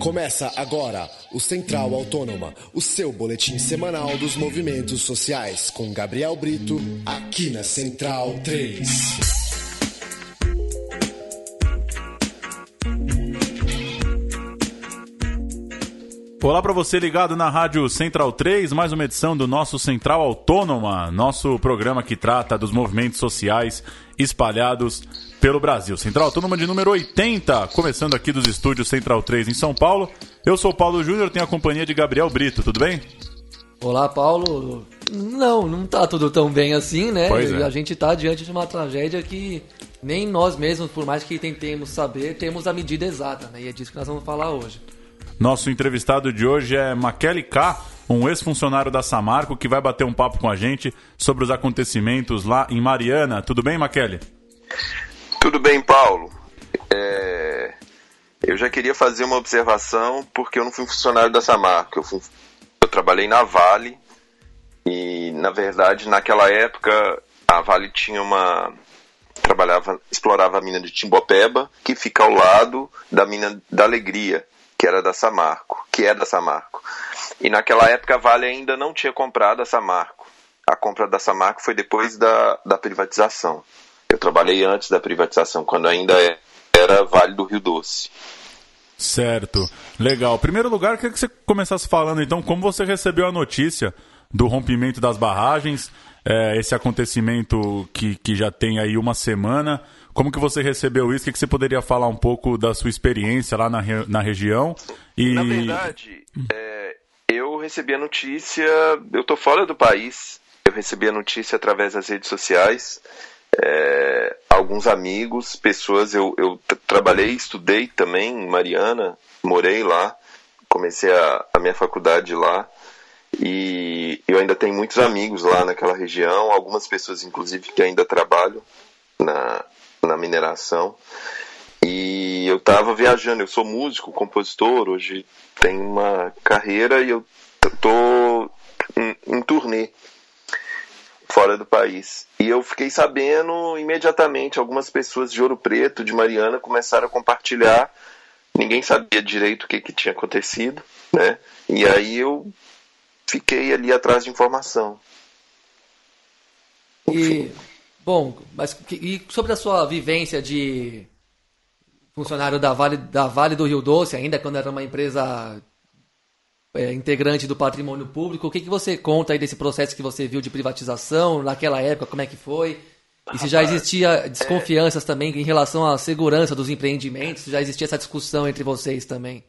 Começa agora o Central Autônoma, o seu boletim semanal dos movimentos sociais, com Gabriel Brito, aqui na Central 3. Olá para você ligado na Rádio Central 3, mais uma edição do nosso Central Autônoma, nosso programa que trata dos movimentos sociais espalhados pelo Brasil. Central Autônoma de número 80, começando aqui dos estúdios Central 3 em São Paulo. Eu sou Paulo Júnior, tenho a companhia de Gabriel Brito, tudo bem? Olá, Paulo. Não, não tá tudo tão bem assim, né? Pois é. A gente tá diante de uma tragédia que nem nós mesmos, por mais que tentemos saber, temos a medida exata, né? E é disso que nós vamos falar hoje. Nosso entrevistado de hoje é Maquele K, um ex-funcionário da Samarco, que vai bater um papo com a gente sobre os acontecimentos lá em Mariana. Tudo bem, Maquele? Tudo bem, Paulo. É, Eu já queria fazer uma observação porque eu não fui funcionário da Samarco. Eu, fui... eu trabalhei na Vale e, na verdade, naquela época a Vale tinha uma trabalhava, explorava a mina de Timbopeba, que fica ao lado da mina da Alegria, que era da Samarco, que é da Samarco. E naquela época a Vale ainda não tinha comprado a Samarco. A compra da Samarco foi depois da, da privatização. Eu trabalhei antes da privatização, quando ainda era Vale do Rio Doce. Certo, legal. Primeiro lugar, queria que você começasse falando então como você recebeu a notícia do rompimento das barragens, é, esse acontecimento que, que já tem aí uma semana. Como que você recebeu isso? O que, que você poderia falar um pouco da sua experiência lá na, re- na região? E... Na verdade, é, eu recebi a notícia. Eu tô fora do país. Eu recebi a notícia através das redes sociais. É, alguns amigos, pessoas. Eu, eu tra- trabalhei, estudei também em Mariana, morei lá, comecei a, a minha faculdade lá. E eu ainda tenho muitos amigos lá naquela região, algumas pessoas, inclusive, que ainda trabalham na, na mineração. E eu tava viajando, eu sou músico, compositor, hoje tenho uma carreira e eu tô em, em turnê fora do país. E eu fiquei sabendo imediatamente, algumas pessoas de Ouro Preto, de Mariana, começaram a compartilhar. Ninguém sabia direito o que, que tinha acontecido, né? E aí eu fiquei ali atrás de informação. E, bom, mas e sobre a sua vivência de funcionário da Vale, da vale do Rio Doce, ainda quando era uma empresa é, integrante do patrimônio público, o que, que você conta aí desse processo que você viu de privatização naquela época, como é que foi? E se já existia desconfianças também em relação à segurança dos empreendimentos, se já existia essa discussão entre vocês também?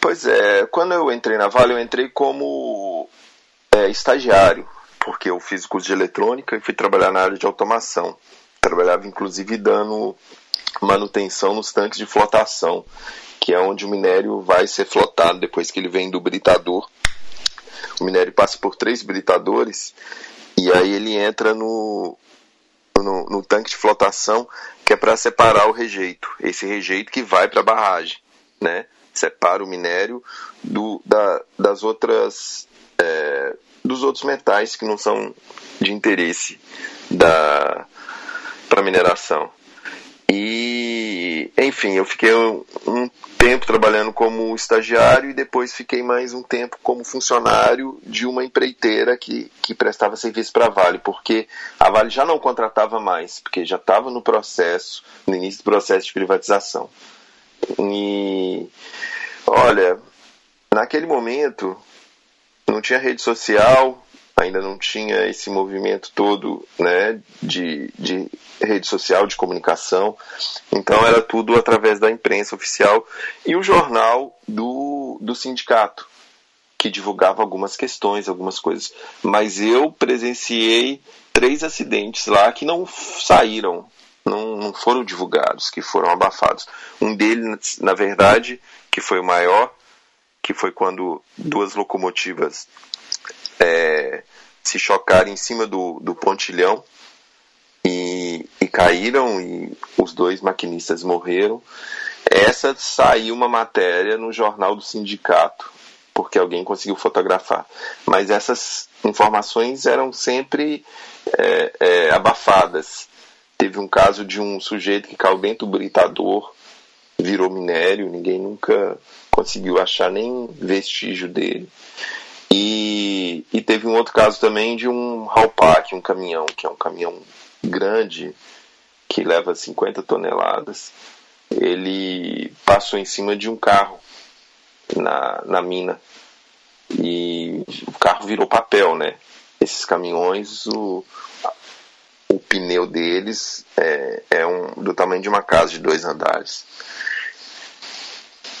Pois é, quando eu entrei na Vale, eu entrei como é, estagiário, porque eu fiz curso de eletrônica e fui trabalhar na área de automação. Trabalhava inclusive dando manutenção nos tanques de flotação, que é onde o minério vai ser flotado depois que ele vem do britador. O minério passa por três britadores e aí ele entra no, no, no tanque de flotação que é para separar o rejeito. Esse rejeito que vai para a barragem, né? Separa o minério do, da, das outras é, dos outros metais que não são de interesse da para mineração. E, enfim, eu fiquei um, um tempo trabalhando como estagiário e depois fiquei mais um tempo como funcionário de uma empreiteira que, que prestava serviço para a Vale, porque a Vale já não contratava mais, porque já estava no processo, no início do processo de privatização. E, olha, naquele momento não tinha rede social, ainda não tinha esse movimento todo né, de, de rede social, de comunicação. Então era tudo através da imprensa oficial e o jornal do, do sindicato, que divulgava algumas questões, algumas coisas. Mas eu presenciei três acidentes lá que não saíram, não, não foram divulgados, que foram abafados. Um deles, na verdade, que foi o maior, que foi quando duas locomotivas é, se chocaram em cima do, do pontilhão e, e caíram e os dois maquinistas morreram. Essa saiu uma matéria no jornal do sindicato, porque alguém conseguiu fotografar. Mas essas informações eram sempre é, é, abafadas. Teve um caso de um sujeito que caiu dentro do britador virou minério, ninguém nunca conseguiu achar nem vestígio dele. E, e teve um outro caso também de um Halpak, um caminhão, que é um caminhão grande, que leva 50 toneladas. Ele passou em cima de um carro na, na mina. E o carro virou papel, né? Esses caminhões, o, o pneu deles é, é um, do tamanho de uma casa de dois andares.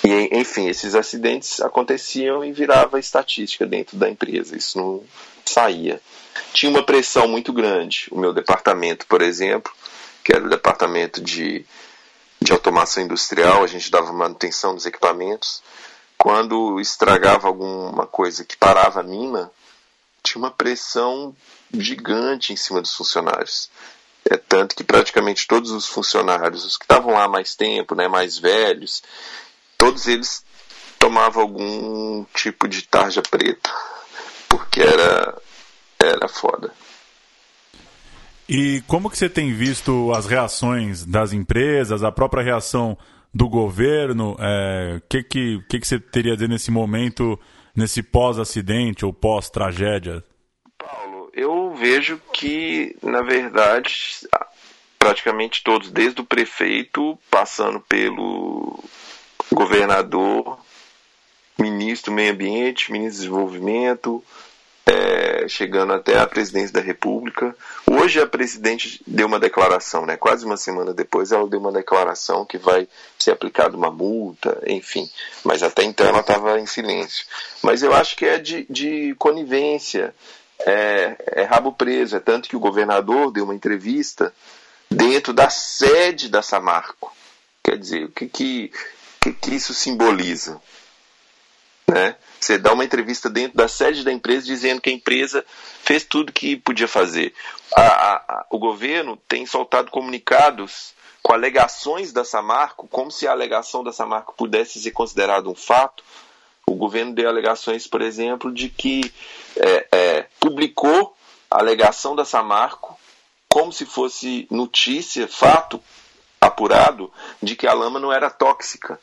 E, enfim, esses acidentes aconteciam e virava estatística dentro da empresa. Isso não saía. Tinha uma pressão muito grande. O meu departamento, por exemplo, que era o departamento de, de automação industrial, a gente dava manutenção dos equipamentos. Quando estragava alguma coisa que parava a mina, tinha uma pressão gigante em cima dos funcionários. É tanto que praticamente todos os funcionários, os que estavam lá mais tempo, né, mais velhos, todos eles tomavam algum tipo de tarja preta, porque era era foda. E como que você tem visto as reações das empresas, a própria reação do governo? O é, que, que, que, que você teria a dizer nesse momento, nesse pós-acidente ou pós-tragédia? Paulo, eu vejo que, na verdade, praticamente todos, desde o prefeito, passando pelo governador, ministro do meio ambiente, ministro do desenvolvimento, é, chegando até a presidência da República. Hoje a presidente deu uma declaração, né? quase uma semana depois ela deu uma declaração que vai ser aplicada uma multa, enfim. Mas até então ela estava em silêncio. Mas eu acho que é de, de conivência, é, é rabo preso. É tanto que o governador deu uma entrevista dentro da sede da Samarco. Quer dizer, o que, que, que, que isso simboliza? Né? Você dá uma entrevista dentro da sede da empresa dizendo que a empresa fez tudo que podia fazer. A, a, a, o governo tem soltado comunicados com alegações da Samarco, como se a alegação da Samarco pudesse ser considerada um fato. O governo deu alegações, por exemplo, de que é, é, publicou a alegação da Samarco como se fosse notícia, fato apurado, de que a lama não era tóxica.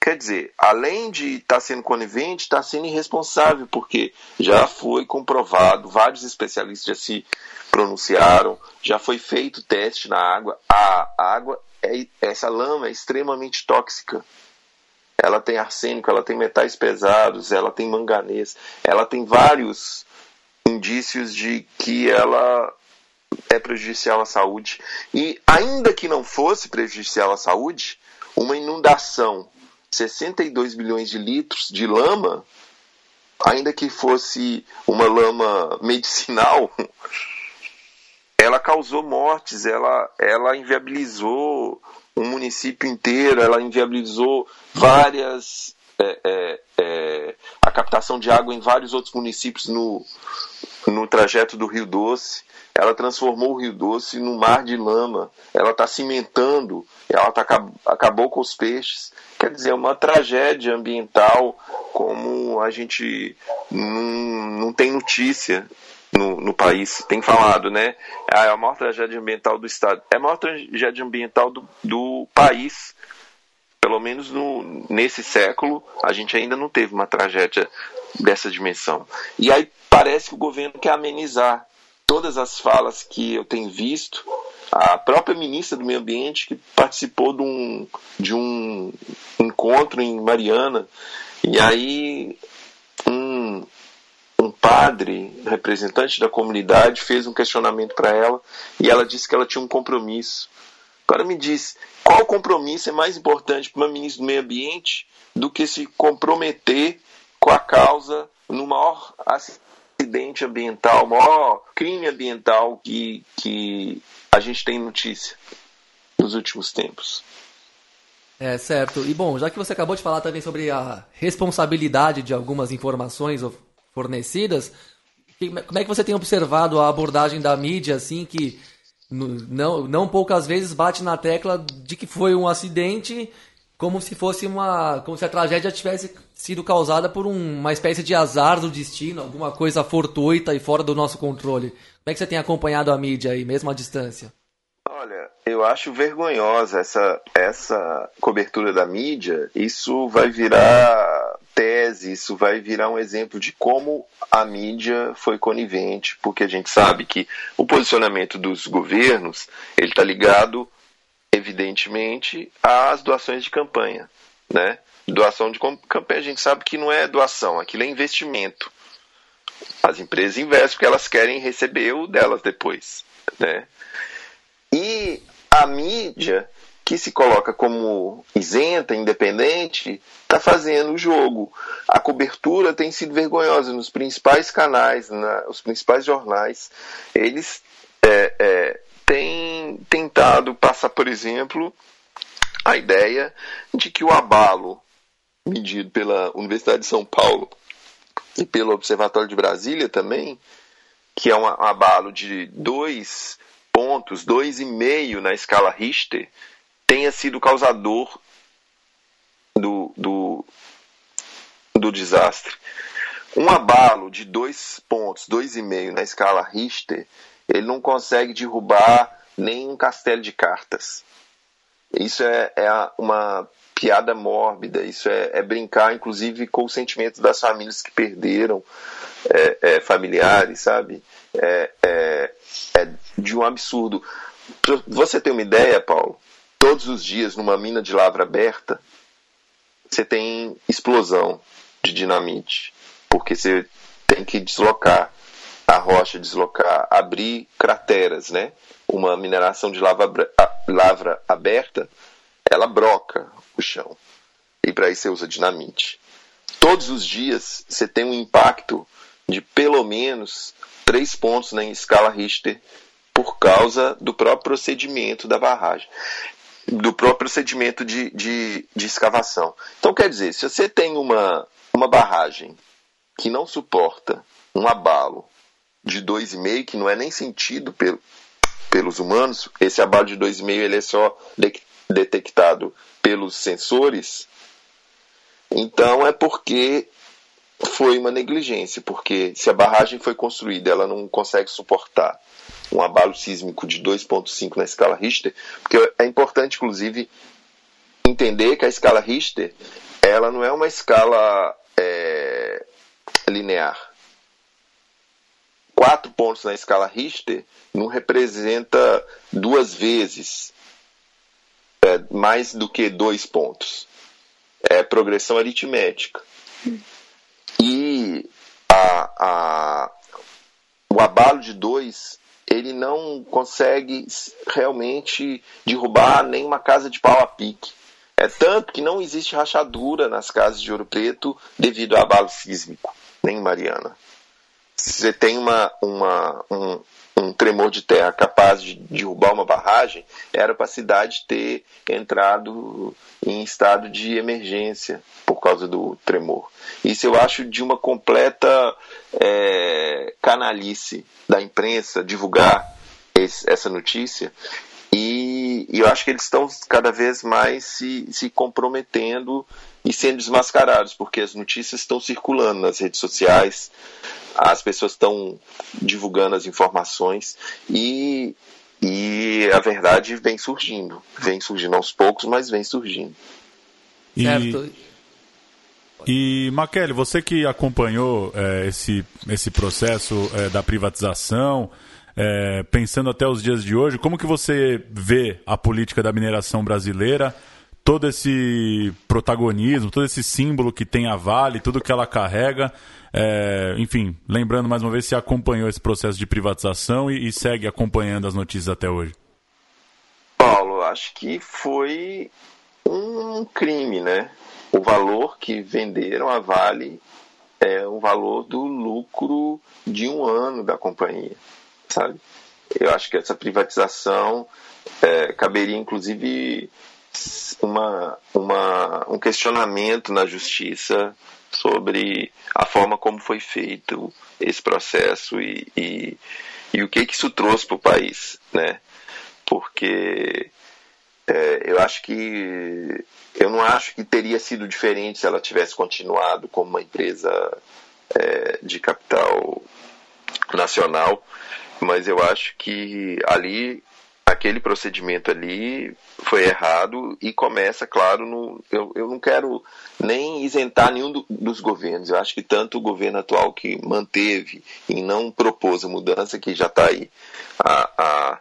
Quer dizer, além de estar tá sendo conivente, está sendo irresponsável, porque já foi comprovado, vários especialistas já se pronunciaram, já foi feito teste na água. A água, é, essa lama é extremamente tóxica. Ela tem arsênico, ela tem metais pesados, ela tem manganês, ela tem vários indícios de que ela é prejudicial à saúde. E ainda que não fosse prejudicial à saúde, uma inundação 62 bilhões de litros de lama, ainda que fosse uma lama medicinal, ela causou mortes, ela, ela inviabilizou um município inteiro, ela inviabilizou várias. É, é, é, a captação de água em vários outros municípios no, no trajeto do Rio Doce. Ela transformou o Rio Doce num mar de lama. Ela está cimentando. Ela tá, acabou com os peixes. Quer dizer, é uma tragédia ambiental como a gente não, não tem notícia no, no, país. Tem falado, né? É a maior tragédia ambiental do Estado. É a maior tragédia ambiental do, do país. Pelo menos no, nesse século, a gente ainda não teve uma tragédia dessa dimensão. E aí parece que o governo quer amenizar todas as falas que eu tenho visto. A própria ministra do Meio Ambiente que participou de um, de um encontro em Mariana, e aí um, um padre, representante da comunidade, fez um questionamento para ela e ela disse que ela tinha um compromisso. Agora me diz, qual compromisso é mais importante para uma ministra do Meio Ambiente do que se comprometer com a causa no maior acidente ambiental, o maior crime ambiental que, que a gente tem notícia nos últimos tempos. É, certo. E bom, já que você acabou de falar também sobre a responsabilidade de algumas informações fornecidas, como é que você tem observado a abordagem da mídia, assim, que não, não poucas vezes bate na tecla de que foi um acidente como se fosse uma. como se a tragédia tivesse sido causada por um, uma espécie de azar do destino, alguma coisa fortuita e fora do nosso controle. Como é que você tem acompanhado a mídia aí, mesmo à distância? Olha, eu acho vergonhosa essa, essa cobertura da mídia. Isso vai virar tese, isso vai virar um exemplo de como a mídia foi conivente, porque a gente sabe que o posicionamento dos governos ele está ligado, evidentemente, às doações de campanha, né? Doação de campanha a gente sabe que não é doação, aquilo é investimento. As empresas investem porque elas querem receber o delas depois, né? E a mídia, que se coloca como isenta, independente, está fazendo o jogo. A cobertura tem sido vergonhosa nos principais canais, nos principais jornais. Eles é, é, têm tentado passar, por exemplo, a ideia de que o abalo medido pela Universidade de São Paulo e pelo Observatório de Brasília também, que é um abalo de dois pontos, 2,5 na escala Richter, tenha sido causador do, do, do desastre. Um abalo de dois pontos, 2,5 na escala Richter, ele não consegue derrubar nem um castelo de cartas. Isso é, é uma piada mórbida, isso é, é, brincar, inclusive, com os sentimentos das famílias que perderam é, é familiares, sabe? É, é, é de um absurdo. Pra você ter uma ideia, Paulo, todos os dias numa mina de lavra aberta, você tem explosão de dinamite, porque você tem que deslocar a rocha, deslocar, abrir crateras, né? Uma mineração de lava, lavra aberta, ela broca o chão. E para isso você usa dinamite. Todos os dias você tem um impacto de pelo menos três pontos na escala Richter por causa do próprio procedimento da barragem, do próprio procedimento de, de, de escavação. Então, quer dizer, se você tem uma, uma barragem que não suporta um abalo de 2,5, que não é nem sentido pelo, pelos humanos, esse abalo de 2,5 ele é só de, detectado pelos sensores, então é porque foi uma negligência, porque se a barragem foi construída, ela não consegue suportar um abalo sísmico de 2.5 na escala Richter, porque é importante, inclusive, entender que a escala Richter ela não é uma escala é, linear. Quatro pontos na escala Richter não representa duas vezes é, mais do que dois pontos. É progressão aritmética. E a, a, o abalo de dois ele não consegue realmente derrubar nenhuma casa de pau a pique. É tanto que não existe rachadura nas casas de Ouro Preto devido a abalo sísmico, nem em Mariana. Você tem uma, uma, um, um tremor de terra capaz de derrubar uma barragem, era para a cidade ter entrado em estado de emergência por causa do tremor. Isso eu acho de uma completa é, canalice da imprensa divulgar esse, essa notícia. E, e, eu acho que eles estão cada vez mais se, se comprometendo e sendo desmascarados, porque as notícias estão circulando nas redes sociais, as pessoas estão divulgando as informações e, e a verdade vem surgindo. Vem surgindo aos poucos, mas vem surgindo. Certo. E, Maquele, você que acompanhou é, esse, esse processo é, da privatização, é, pensando até os dias de hoje, como que você vê a política da mineração brasileira, todo esse protagonismo, todo esse símbolo que tem a Vale, tudo que ela carrega, é, enfim, lembrando mais uma vez, se acompanhou esse processo de privatização e, e segue acompanhando as notícias até hoje. Paulo, acho que foi um crime, né? o valor que venderam a Vale é o valor do lucro de um ano da companhia, sabe? Eu acho que essa privatização é, caberia inclusive uma, uma, um questionamento na justiça sobre a forma como foi feito esse processo e, e, e o que, que isso trouxe para o país, né? Porque é, eu acho que eu não acho que teria sido diferente se ela tivesse continuado como uma empresa é, de capital nacional, mas eu acho que ali aquele procedimento ali foi errado e começa, claro, no, eu, eu não quero nem isentar nenhum do, dos governos. Eu acho que tanto o governo atual que manteve e não propôs a mudança, que já está aí há, há,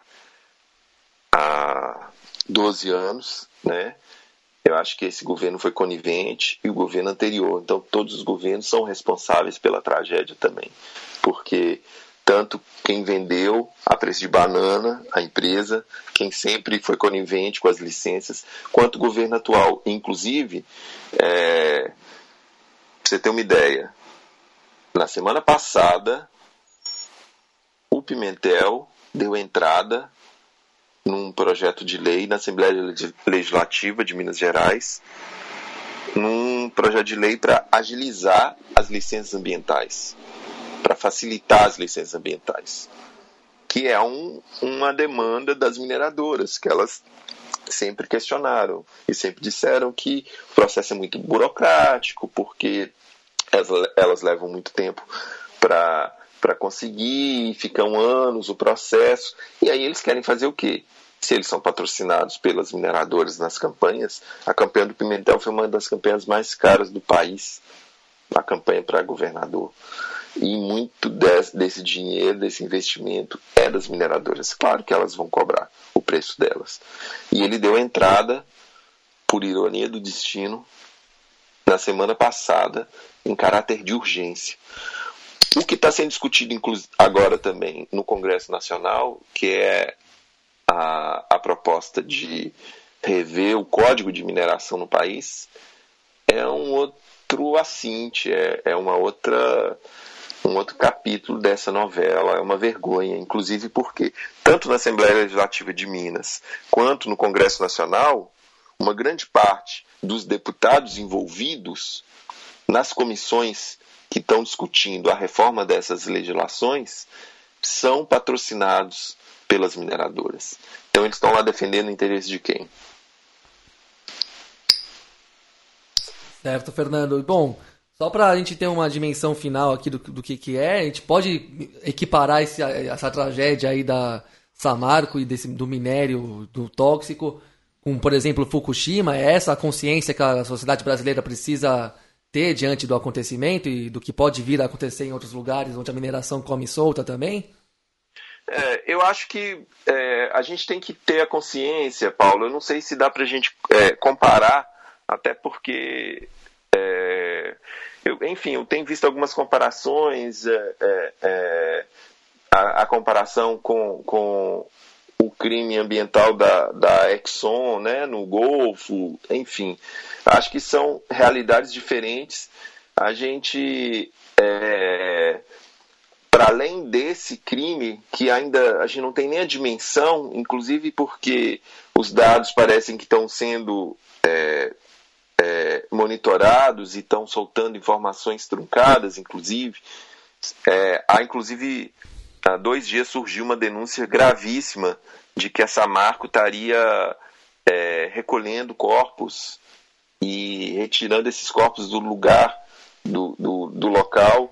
há 12 anos, né? Eu acho que esse governo foi conivente e o governo anterior. Então, todos os governos são responsáveis pela tragédia também. Porque tanto quem vendeu a preço de banana a empresa, quem sempre foi conivente com as licenças, quanto o governo atual. Inclusive, é, pra você ter uma ideia, na semana passada, o Pimentel deu entrada num projeto de lei na Assembleia Legislativa de Minas Gerais, num projeto de lei para agilizar as licenças ambientais para facilitar as licenças ambientais, que é um, uma demanda das mineradoras, que elas sempre questionaram e sempre disseram que o processo é muito burocrático, porque elas, elas levam muito tempo para conseguir, ficam anos o processo, e aí eles querem fazer o quê? Se eles são patrocinados pelas mineradoras nas campanhas, a campanha do Pimentel foi uma das campanhas mais caras do país, a campanha para governador. E muito desse, desse dinheiro, desse investimento, é das mineradoras. Claro que elas vão cobrar o preço delas. E ele deu entrada, por ironia do destino, na semana passada, em caráter de urgência. O que está sendo discutido agora também no Congresso Nacional, que é a, a proposta de rever o código de mineração no país, é um outro assinte, é, é uma outra um outro capítulo dessa novela. É uma vergonha, inclusive porque, tanto na Assembleia Legislativa de Minas quanto no Congresso Nacional, uma grande parte dos deputados envolvidos nas comissões que estão discutindo a reforma dessas legislações são patrocinados pelas mineradoras. Então eles estão lá defendendo o interesse de quem? Certo, Fernando. Bom, só para a gente ter uma dimensão final aqui do, do que, que é, a gente pode equiparar esse, essa tragédia aí da Samarco e desse, do minério, do tóxico, com, por exemplo, Fukushima? É essa a consciência que a sociedade brasileira precisa ter diante do acontecimento e do que pode vir a acontecer em outros lugares onde a mineração come solta também? É, eu acho que é, a gente tem que ter a consciência, Paulo. Eu não sei se dá para a gente é, comparar, até porque é, eu, enfim, eu tenho visto algumas comparações, é, é, é, a, a, comparação com, com o crime ambiental da, da Exxon né, no Golfo, enfim, acho que são realidades diferentes. A gente, é, para além desse crime, que ainda a gente não tem nem a dimensão, inclusive porque os dados parecem que estão sendo é, monitorados e estão soltando informações truncadas, inclusive. É, há, inclusive, há dois dias surgiu uma denúncia gravíssima de que essa Marco estaria é, recolhendo corpos e retirando esses corpos do lugar, do, do, do local,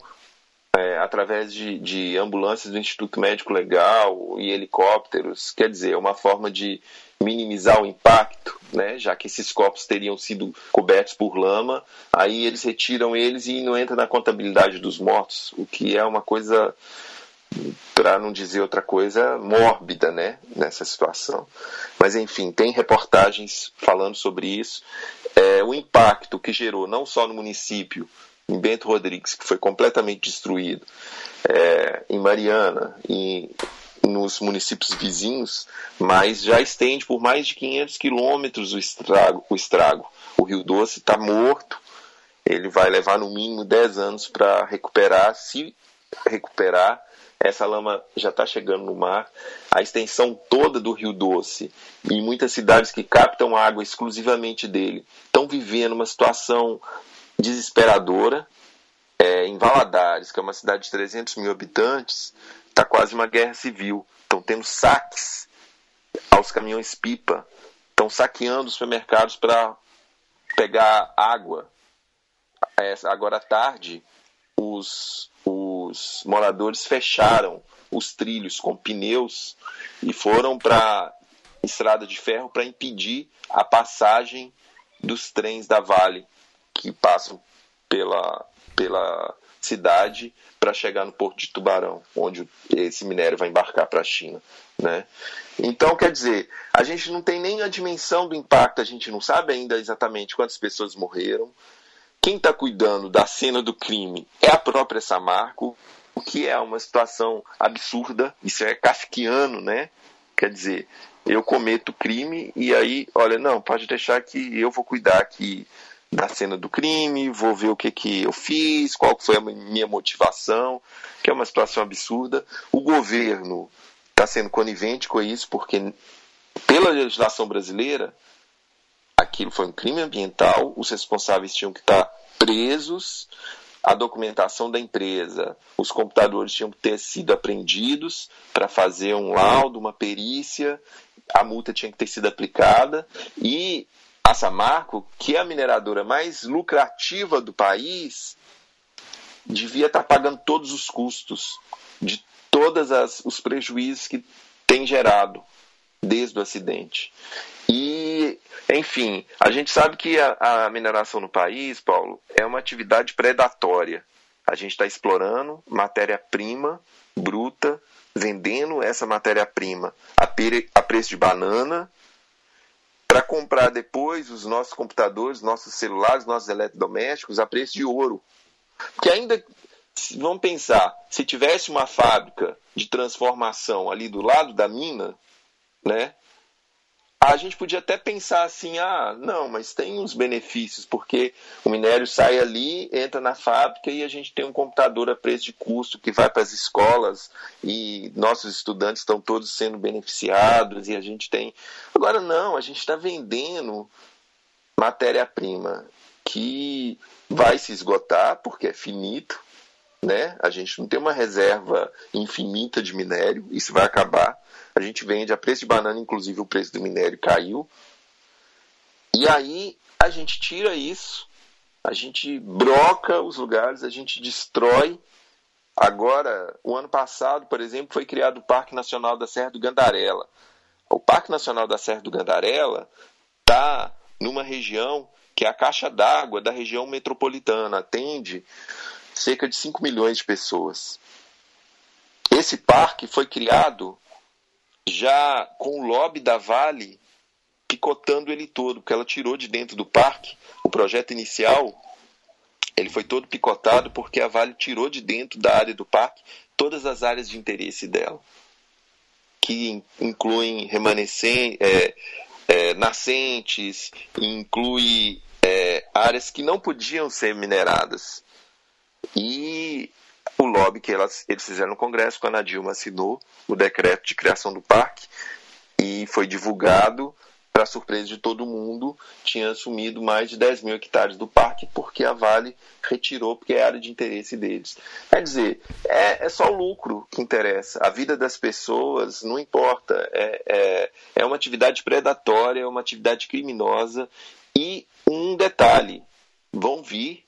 é, através de, de ambulâncias do Instituto Médico Legal e helicópteros. Quer dizer, é uma forma de minimizar o impacto, né, já que esses corpos teriam sido cobertos por lama, aí eles retiram eles e não entra na contabilidade dos mortos, o que é uma coisa, para não dizer outra coisa, mórbida né, nessa situação. Mas enfim, tem reportagens falando sobre isso. É, o impacto que gerou não só no município, em Bento Rodrigues, que foi completamente destruído, é, em Mariana, em, nos municípios vizinhos, mas já estende por mais de 500 quilômetros o estrago, o estrago. O Rio Doce está morto, ele vai levar no mínimo 10 anos para recuperar, se recuperar. Essa lama já está chegando no mar. A extensão toda do Rio Doce e muitas cidades que captam água exclusivamente dele estão vivendo uma situação desesperadora. É, em Valadares, que é uma cidade de 300 mil habitantes, Está quase uma guerra civil. Estão tendo saques aos caminhões-pipa. Estão saqueando os supermercados para pegar água. É, agora à tarde, os, os moradores fecharam os trilhos com pneus e foram para estrada de ferro para impedir a passagem dos trens da Vale que passam pela, pela cidade para chegar no porto de Tubarão, onde esse minério vai embarcar para a China. Né? Então, quer dizer, a gente não tem nem a dimensão do impacto, a gente não sabe ainda exatamente quantas pessoas morreram. Quem está cuidando da cena do crime é a própria Samarco, o que é uma situação absurda, isso é kafkiano, né? Quer dizer, eu cometo crime e aí, olha, não, pode deixar que eu vou cuidar aqui da cena do crime, vou ver o que, que eu fiz, qual foi a minha motivação, que é uma situação absurda. O governo está sendo conivente com isso, porque pela legislação brasileira, aquilo foi um crime ambiental, os responsáveis tinham que estar presos, a documentação da empresa, os computadores tinham que ter sido apreendidos para fazer um laudo, uma perícia, a multa tinha que ter sido aplicada e a Samarco, que é a mineradora mais lucrativa do país, devia estar pagando todos os custos de todos os prejuízos que tem gerado desde o acidente. E, enfim, a gente sabe que a, a mineração no país, Paulo, é uma atividade predatória. A gente está explorando matéria-prima bruta, vendendo essa matéria-prima a, a preço de banana, para comprar depois os nossos computadores, nossos celulares, nossos eletrodomésticos a preço de ouro. Porque ainda, vamos pensar, se tivesse uma fábrica de transformação ali do lado da mina, né? A gente podia até pensar assim, ah, não, mas tem uns benefícios, porque o minério sai ali, entra na fábrica e a gente tem um computador a preço de custo que vai para as escolas e nossos estudantes estão todos sendo beneficiados e a gente tem. Agora não, a gente está vendendo matéria-prima que vai se esgotar porque é finito, né? A gente não tem uma reserva infinita de minério, isso vai acabar. A gente vende a preço de banana, inclusive o preço do minério caiu. E aí a gente tira isso, a gente broca os lugares, a gente destrói. Agora, o ano passado, por exemplo, foi criado o Parque Nacional da Serra do Gandarela. O Parque Nacional da Serra do Gandarela está numa região que é a caixa d'água da região metropolitana, atende cerca de 5 milhões de pessoas. Esse parque foi criado já com o lobby da Vale picotando ele todo, porque ela tirou de dentro do parque o projeto inicial. Ele foi todo picotado porque a Vale tirou de dentro da área do parque todas as áreas de interesse dela, que incluem remanescentes, é, é, nascentes, inclui é, áreas que não podiam ser mineradas. E o lobby que elas, eles fizeram no Congresso, quando a Dilma assinou o decreto de criação do parque, e foi divulgado, para surpresa de todo mundo, tinha assumido mais de 10 mil hectares do parque, porque a Vale retirou, porque é área de interesse deles. Quer dizer, é, é só o lucro que interessa. A vida das pessoas não importa. É, é, é uma atividade predatória, é uma atividade criminosa. E um detalhe: vão vir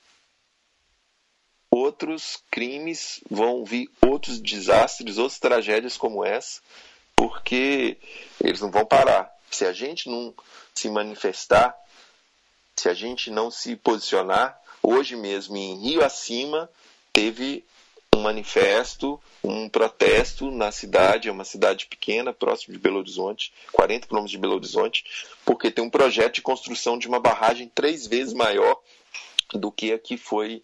outros crimes, vão vir outros desastres, outras tragédias como essa, porque eles não vão parar. Se a gente não se manifestar, se a gente não se posicionar, hoje mesmo em Rio Acima teve um manifesto, um protesto na cidade, é uma cidade pequena, próximo de Belo Horizonte, 40 quilômetros de Belo Horizonte, porque tem um projeto de construção de uma barragem três vezes maior do que a que foi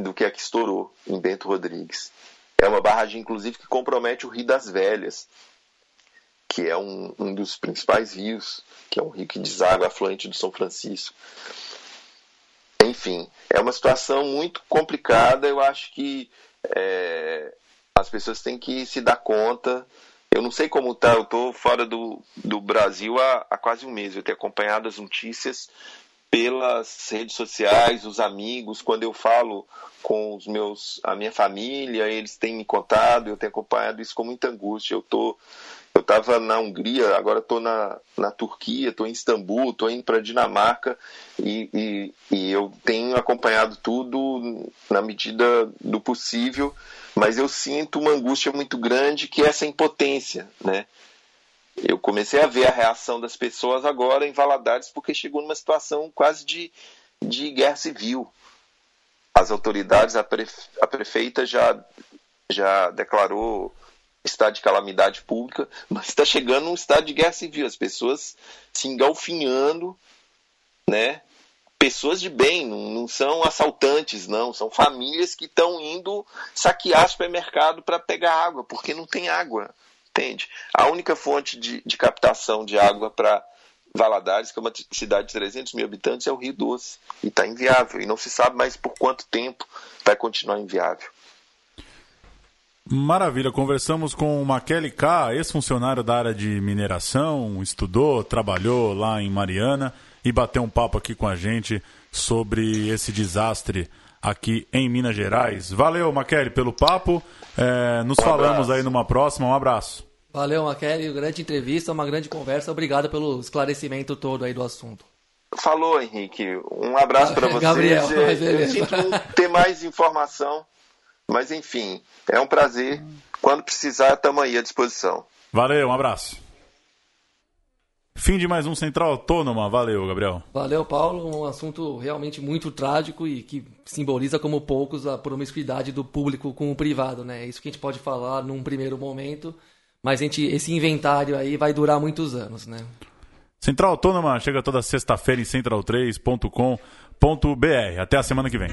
do que a que estourou em Bento Rodrigues. É uma barragem, inclusive, que compromete o Rio das Velhas, que é um, um dos principais rios, que é um rio que deságua afluente do São Francisco. Enfim, é uma situação muito complicada. Eu acho que é, as pessoas têm que se dar conta. Eu não sei como está, eu estou fora do, do Brasil há, há quase um mês. Eu tenho acompanhado as notícias pelas redes sociais, os amigos, quando eu falo com os meus, a minha família, eles têm me contado, eu tenho acompanhado isso com muita angústia. Eu tô, eu estava na Hungria, agora estou na, na Turquia, estou em Istambul, estou indo para Dinamarca e, e, e eu tenho acompanhado tudo na medida do possível, mas eu sinto uma angústia muito grande que é essa impotência, né? Eu comecei a ver a reação das pessoas agora em Valadares porque chegou numa situação quase de, de guerra civil. As autoridades, a, prefe, a prefeita já, já declarou estado de calamidade pública, mas está chegando um estado de guerra civil, as pessoas se engalfinhando, né? Pessoas de bem, não, não são assaltantes, não, são famílias que estão indo saquear supermercado para pegar água, porque não tem água, entende? A única fonte de, de captação de água para Valadares, que é uma cidade de 300 mil habitantes, é o Rio Doce, e está inviável, e não se sabe mais por quanto tempo vai continuar inviável. Maravilha, conversamos com o Maquele K, ex-funcionário da área de mineração, estudou, trabalhou lá em Mariana e bateu um papo aqui com a gente sobre esse desastre aqui em Minas Gerais. Valeu, Maquele, pelo papo. É, nos um falamos aí numa próxima. Um abraço. Valeu, Maquele. Grande entrevista, uma grande conversa. Obrigado pelo esclarecimento todo aí do assunto. Falou, Henrique. Um abraço para vocês. Gabriel, eu sinto ter mais informação mas enfim, é um prazer. Quando precisar, estamos aí à disposição. Valeu, um abraço. Fim de mais um Central Autônoma. Valeu, Gabriel. Valeu, Paulo. Um assunto realmente muito trágico e que simboliza como poucos a promiscuidade do público com o privado, né? É isso que a gente pode falar num primeiro momento, mas gente, esse inventário aí vai durar muitos anos, né? Central Autônoma chega toda sexta-feira em central3.com.br. Até a semana que vem.